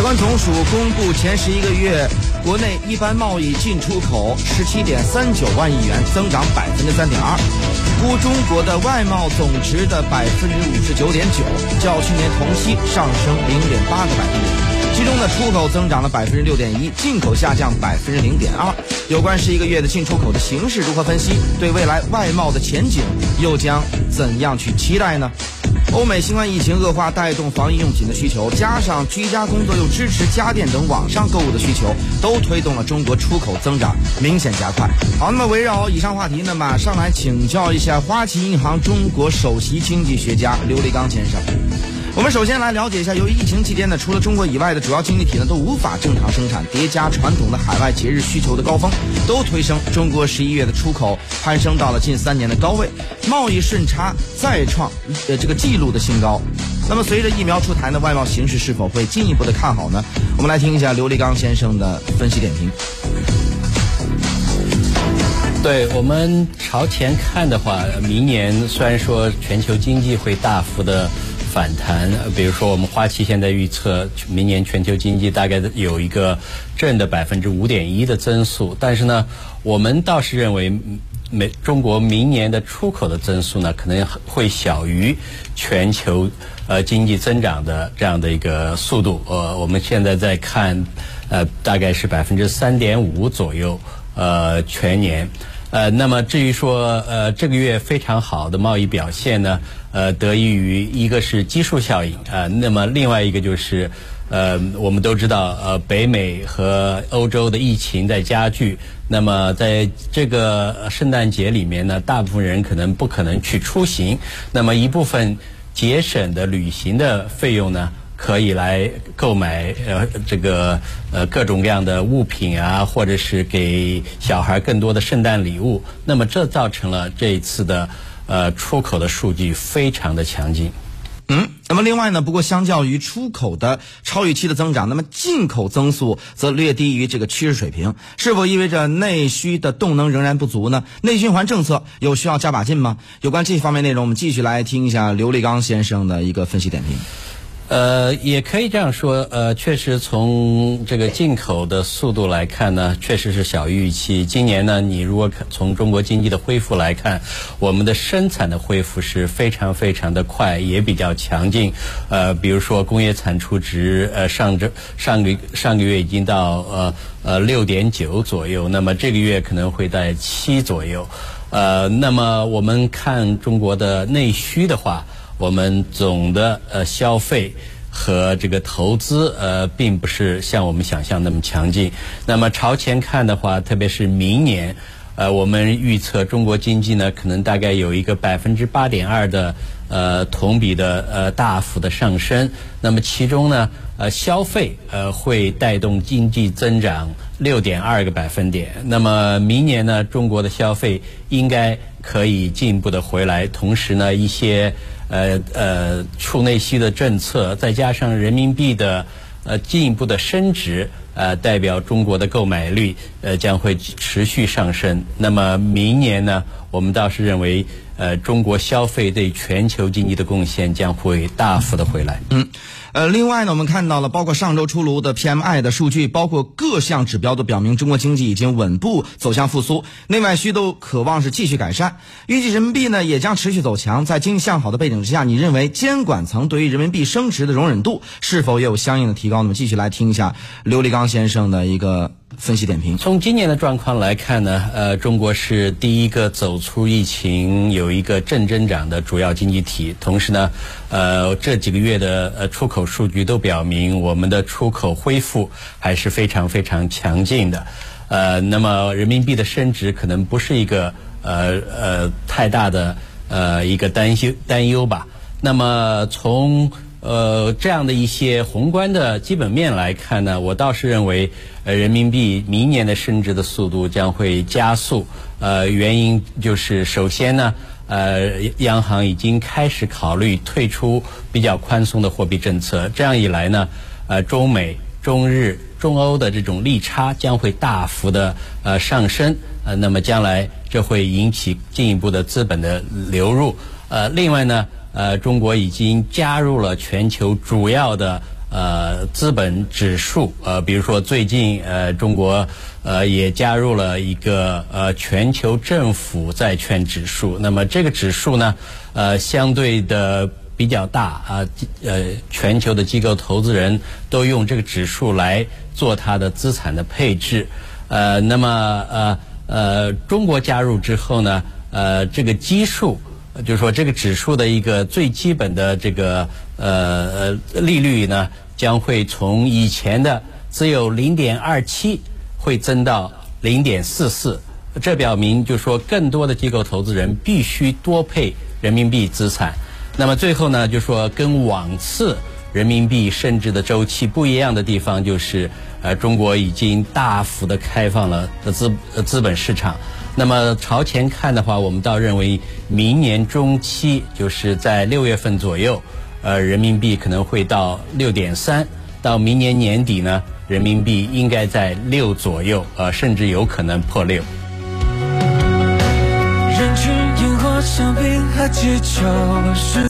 海关总署公布前十一个月国内一般贸易进出口十七点三九万亿元，增长百分之三点二，估中国的外贸总值的百分之五十九点九，较去年同期上升零点八个百分点。其中呢，出口增长了百分之六点一，进口下降百分之零点二。有关十一个月的进出口的形势如何分析？对未来外贸的前景又将怎样去期待呢？欧美新冠疫情恶化，带动防疫用品的需求，加上居家工作又支持家电等网上购物的需求，都推动了中国出口增长明显加快。好，那么围绕以上话题呢，马上来请教一下花旗银行中国首席经济学家刘立刚先生。我们首先来了解一下，由于疫情期间呢，除了中国以外的主要经济体呢都无法正常生产，叠加传统的海外节日需求的高峰，都推升中国十一月的出口攀升到了近三年的高位，贸易顺差再创呃这个纪录的新高。那么随着疫苗出台呢，外贸形势是否会进一步的看好呢？我们来听一下刘立刚先生的分析点评。对我们朝前看的话，明年虽然说全球经济会大幅的。反弹，比如说我们花旗现在预测明年全球经济大概有一个正的百分之五点一的增速，但是呢，我们倒是认为美中国明年的出口的增速呢可能会小于全球呃经济增长的这样的一个速度。呃，我们现在在看呃大概是百分之三点五左右呃全年。呃，那么至于说呃这个月非常好的贸易表现呢？呃，得益于一个是基数效应啊，那么另外一个就是，呃，我们都知道，呃，北美和欧洲的疫情在加剧，那么在这个圣诞节里面呢，大部分人可能不可能去出行，那么一部分节省的旅行的费用呢，可以来购买呃这个呃各种各样的物品啊，或者是给小孩更多的圣诞礼物，那么这造成了这一次的。呃，出口的数据非常的强劲。嗯，那么另外呢，不过相较于出口的超预期的增长，那么进口增速则略低于这个趋势水平，是否意味着内需的动能仍然不足呢？内循环政策有需要加把劲吗？有关这方面内容，我们继续来听一下刘立刚先生的一个分析点评。呃，也可以这样说，呃，确实从这个进口的速度来看呢，确实是小于预期。今年呢，你如果从中国经济的恢复来看，我们的生产的恢复是非常非常的快，也比较强劲。呃，比如说工业产出值，呃，上周上个上个月已经到呃呃六点九左右，那么这个月可能会在七左右。呃，那么我们看中国的内需的话。我们总的呃消费和这个投资呃，并不是像我们想象那么强劲。那么朝前看的话，特别是明年，呃，我们预测中国经济呢，可能大概有一个百分之八点二的呃同比的呃大幅的上升。那么其中呢，呃，消费呃会带动经济增长六点二个百分点。那么明年呢，中国的消费应该可以进一步的回来，同时呢，一些。呃呃，促内需的政策，再加上人民币的呃进一步的升值，呃，代表中国的购买力呃将会持续上升。那么明年呢，我们倒是认为，呃，中国消费对全球经济的贡献将会大幅的回来。嗯。呃，另外呢，我们看到了，包括上周出炉的 PMI 的数据，包括各项指标都表明中国经济已经稳步走向复苏，内外需都渴望是继续改善。预计人民币呢也将持续走强，在经济向好的背景之下，你认为监管层对于人民币升值的容忍度是否也有相应的提高？那么继续来听一下刘立刚先生的一个。分析点评。从今年的状况来看呢，呃，中国是第一个走出疫情、有一个正增长的主要经济体。同时呢，呃，这几个月的呃出口数据都表明，我们的出口恢复还是非常非常强劲的。呃，那么人民币的升值可能不是一个呃呃太大的呃一个担忧担忧吧。那么从呃，这样的一些宏观的基本面来看呢，我倒是认为，呃，人民币明年的升值的速度将会加速。呃，原因就是首先呢，呃，央行已经开始考虑退出比较宽松的货币政策，这样一来呢，呃，中美、中日、中欧的这种利差将会大幅的呃上升。呃，那么将来这会引起进一步的资本的流入。呃，另外呢。呃，中国已经加入了全球主要的呃资本指数，呃，比如说最近呃中国呃也加入了一个呃全球政府债券指数，那么这个指数呢，呃相对的比较大啊，呃全球的机构投资人都用这个指数来做它的资产的配置，呃，那么呃呃中国加入之后呢，呃这个基数。就是说，这个指数的一个最基本的这个呃利率呢，将会从以前的只有零点二七，会增到零点四四。这表明，就说，更多的机构投资人必须多配人民币资产。那么最后呢，就说，跟往次人民币升值的周期不一样的地方，就是呃，中国已经大幅的开放了资资本市场。那么朝前看的话，我们倒认为明年中期，就是在六月份左右，呃，人民币可能会到六点三，到明年年底呢，人民币应该在六左右，呃，甚至有可能破六。人群烟火香槟和气球。